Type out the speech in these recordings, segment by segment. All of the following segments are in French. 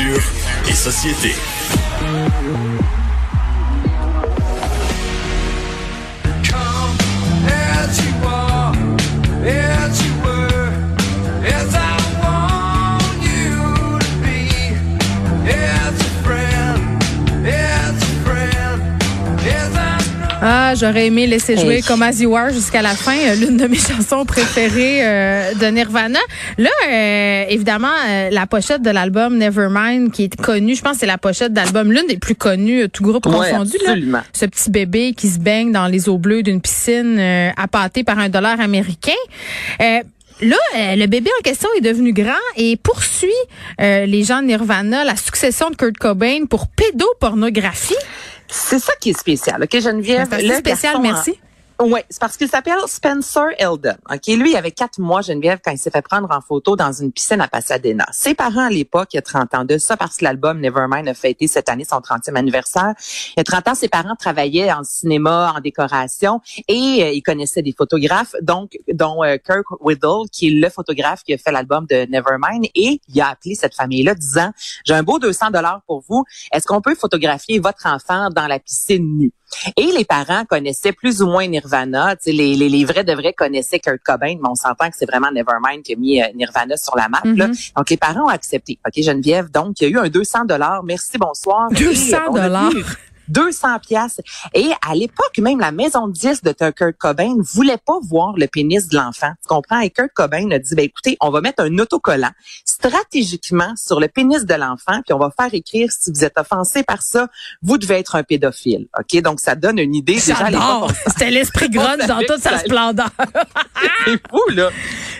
Et société. Ah, j'aurais aimé laisser jouer Hey. comme As You Are jusqu'à la fin, euh, l'une de mes chansons préférées euh, de Nirvana. Là, euh, évidemment, euh, la pochette de l'album Nevermind, qui est connue, je pense que c'est la pochette d'album, l'une des plus connues, euh, tout groupe Ouais, confondu. Là. absolument. Ce petit bébé qui se baigne dans les eaux bleues d'une piscine euh, appâtée par un dollar américain. Euh, Là, le bébé en question est devenu grand et poursuit euh, les gens de Nirvana, la succession de Kurt Cobain pour pédopornographie. C'est ça qui est spécial, OK, Geneviève? C'est assez Le spécial, garçon merci. Oui, c'est parce qu'il s'appelle Spencer Eldon. OK, lui, il avait quatre mois, Geneviève, quand il s'est fait prendre en photo dans une piscine à Pasadena. Ses parents, à l'époque, il y a 30 ans de ça, parce que l'album Nevermind a fêté cette année son 30e anniversaire. Il y a 30 ans, ses parents travaillaient en cinéma, en décoration, et euh, ils connaissaient des photographes, donc dont euh, Kirk Whittle, qui est le photographe qui a fait l'album de Nevermind, et il a appelé cette famille-là disant, j'ai un beau 200 dollars pour vous. Est-ce qu'on peut photographier votre enfant dans la piscine nue? Et les parents connaissaient plus ou moins Nirvana. Les, les, les vrais de vrais connaissaient Kurt Cobain, mais on s'entend que c'est vraiment Nevermind qui a mis euh, Nirvana sur la map. là. Mm-hmm. Donc, les parents ont accepté. OK, Geneviève. Donc, il y a eu un 200 dollars. Merci, bonsoir. 200 Et, euh, on a dollars. Vu 200 pièces. Et à l'époque, même la maison de 10 de Kurt Cobain ne voulait pas voir le pénis de l'enfant. Tu comprends? Et Kurt Cobain a dit, ben, écoutez, on va mettre un autocollant stratégiquement sur le pénis de l'enfant, puis on va faire écrire, si vous êtes offensé par ça, vous devez être un pédophile. OK? Donc, ça donne une idée. J'adore. C'était l'esprit grunge dans toute sa ça- splendeur. c'est fou, là.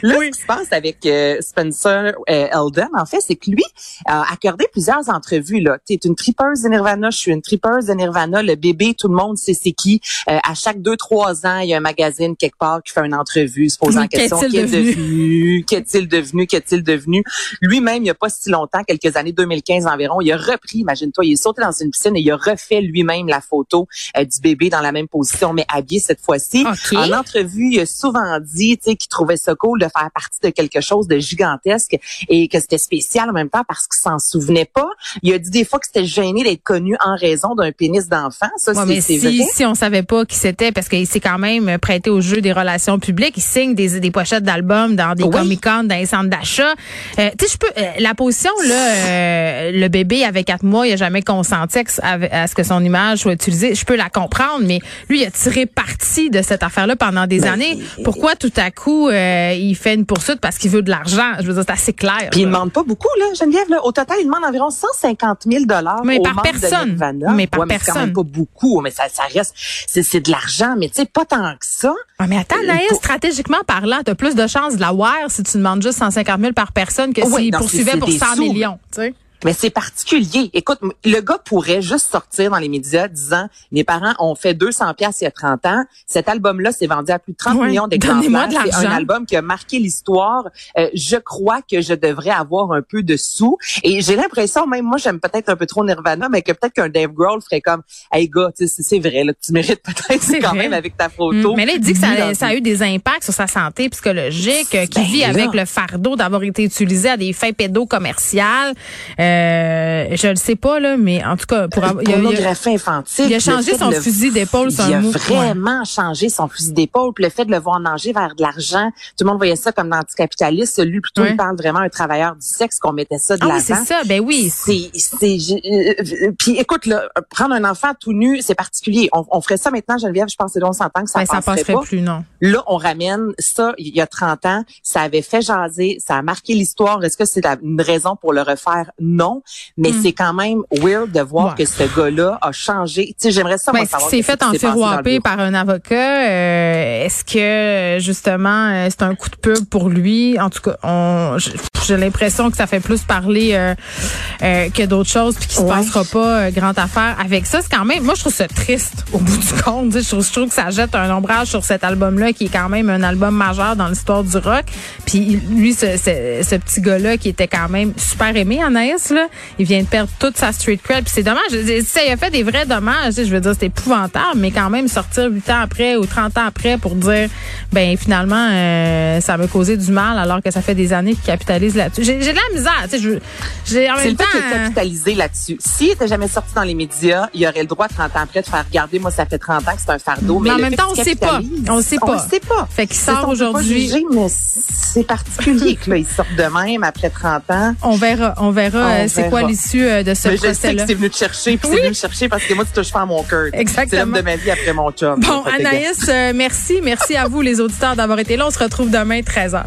Là, ce qui se passe avec euh, Spencer euh, Eldon, en fait, c'est que lui a accordé plusieurs entrevues. Là, tu es une tripeuse de Nirvana, je suis une tripeuse de Nirvana. Le bébé, tout le monde sait c'est qui. Euh, à chaque deux, trois ans, il y a un magazine quelque part qui fait une entrevue, se posant la question Qu'est-il devenu? qu'est-il devenu, qu'est-il devenu? Lui-même, il n'y a pas si longtemps, quelques années 2015 environ, il a repris, imagine-toi, il est sauté dans une piscine et il a refait lui-même la photo euh, du bébé dans la même position, mais habillé cette fois-ci. OK. En entrevue, il a souvent dit, tu sais, qu'il trouvait ça cool de faire partie de quelque chose de gigantesque et que c'était spécial en même temps parce qu'il s'en souvenait pas. Il a dit des fois que c'était gêné d'être connu en raison d'un pénis d'enfant. Ça, Ouais, c'est mais si, vrai. si on savait pas qui c'était, parce qu'il s'est quand même prêté au jeu des relations publiques, il signe des, des pochettes d'albums dans des Oui. Comic-Con, dans les centres d'achat. Euh, tu sais, je peux, euh, la position, là, euh, le bébé avait quatre mois, il a jamais consenti à, que- à- à ce que son image soit utilisée. Je peux la comprendre, mais lui, il a tiré parti de cette affaire-là pendant des Ben, années. Pourquoi tout à coup, euh, il fait une poursuite parce qu'il veut de l'argent? Je veux dire, c'est assez clair. Puis il demande pas beaucoup, là, Geneviève. Là. Au total, il demande environ 150 000 dollars Mais aux par personne. Mais par Ouais, quand personne. même pas beaucoup, mais ça, ça reste, c'est de l'argent, mais tu sais, pas tant que ça. Ah, mais attends, Naïs, pour- stratégiquement parlant, t'as plus de chances de la voir si tu demandes juste 150 000 par personne que s'il non, poursuivait pour c'est 100 des sous. millions. Tu sais. Mais c'est particulier. Écoute, le gars pourrait juste sortir dans les médias disant mes parents ont fait 200 pièces il y a 30 ans. Cet album-là s'est vendu à plus de 30 Ouais, millions d'exemplaires. de C'est un album qui a marqué l'histoire. Euh, je crois que je devrais avoir un peu de sous. Et j'ai l'impression, même moi, j'aime peut-être un peu trop Nirvana, mais que peut-être qu'un Dave Grohl ferait comme, hey gars, c'est- vrai, là, tu mérites peut-être C'est quand vrai. même avec ta photo. Mm. Mais là, il dit que ça, a eu des impacts sur sa santé psychologique, euh, qu'il Ben vit là. avec le fardeau d'avoir été utilisé à des fins pédocommerciales. Euh, je le sais pas, là, mais en tout cas, pour avoir, il a- infantile. il a changé son le- fusil d'épaule, Il a vraiment changé son fusil d'épaule. Puis le fait de le voir nager vers de l'argent, tout le monde voyait ça comme l'anticapitaliste. Lui, plutôt, Ouais. il parle vraiment un travailleur du sexe, qu'on mettait ça de Ah oui, l'avant. c'est ça. Ben oui. C'est, c'est, je- euh, puis écoute, là, prendre un enfant tout nu, c'est particulier. On, on ferait ça maintenant, Geneviève, je pense que on s'entend que ça Ben, ça passerait passerait pas. plus, non. Là, on ramène ça il y a 30 ans. Ça avait fait jaser, ça a marqué l'histoire. Est-ce que c'est une raison pour le refaire? Non. Mais c'est quand même weird de voir. Ouais. que ce gars-là a changé. Tu sais, j'aimerais ça, est-ce savoir qu'est-ce fait enfiroiper bureau. par un avocat? Euh, Est-ce que justement euh, c'est un coup de pub pour lui? En tout cas, on, j'ai l'impression que ça fait plus parler euh, euh, que d'autres choses, puis qu'il se Ouais. passera pas euh, grande affaire avec ça. C'est quand même, moi je trouve ça triste au bout du compte. Je trouve, je trouve que ça jette un ombrage sur cet album-là qui est quand même un album majeur dans l'histoire du rock. Puis lui, ce, ce, ce petit gars-là qui était quand même super aimé, Anaïs, Là, il vient de perdre toute sa street cred. Puis c'est dommage. Ça, il a fait des vrais dommages. Je veux dire, c'est épouvantable, mais quand même sortir huit ans après ou 30 ans après pour dire, ben finalement, euh, ça m'a causé du mal alors que ça fait des années qu'il capitalise là-dessus. J'ai, de la misère. Tu sais, j'ai en même temps. C'est le capitalisé là-dessus. S'il était jamais sorti dans les médias, il aurait le droit 30 ans après de faire regarder. Moi, ça fait 30 ans que c'est un fardeau. Mais, en même temps, on sait pas. On sait pas. On sait pas. Fait qu'il sort aujourd'hui. C'est particulier que là, il sort de même après 30 ans. On verra. On verra. C'est quoi l'issue euh, de ce procès-là. Je sais que c'est venu te chercher, puis c'est venu me chercher parce que moi, tu touches pas à mon cœur. Exactement. C'est l'homme de ma vie après mon job. Bon, Anaïs, euh, merci. Merci à vous, les auditeurs, d'avoir été là. On se retrouve demain, 13h.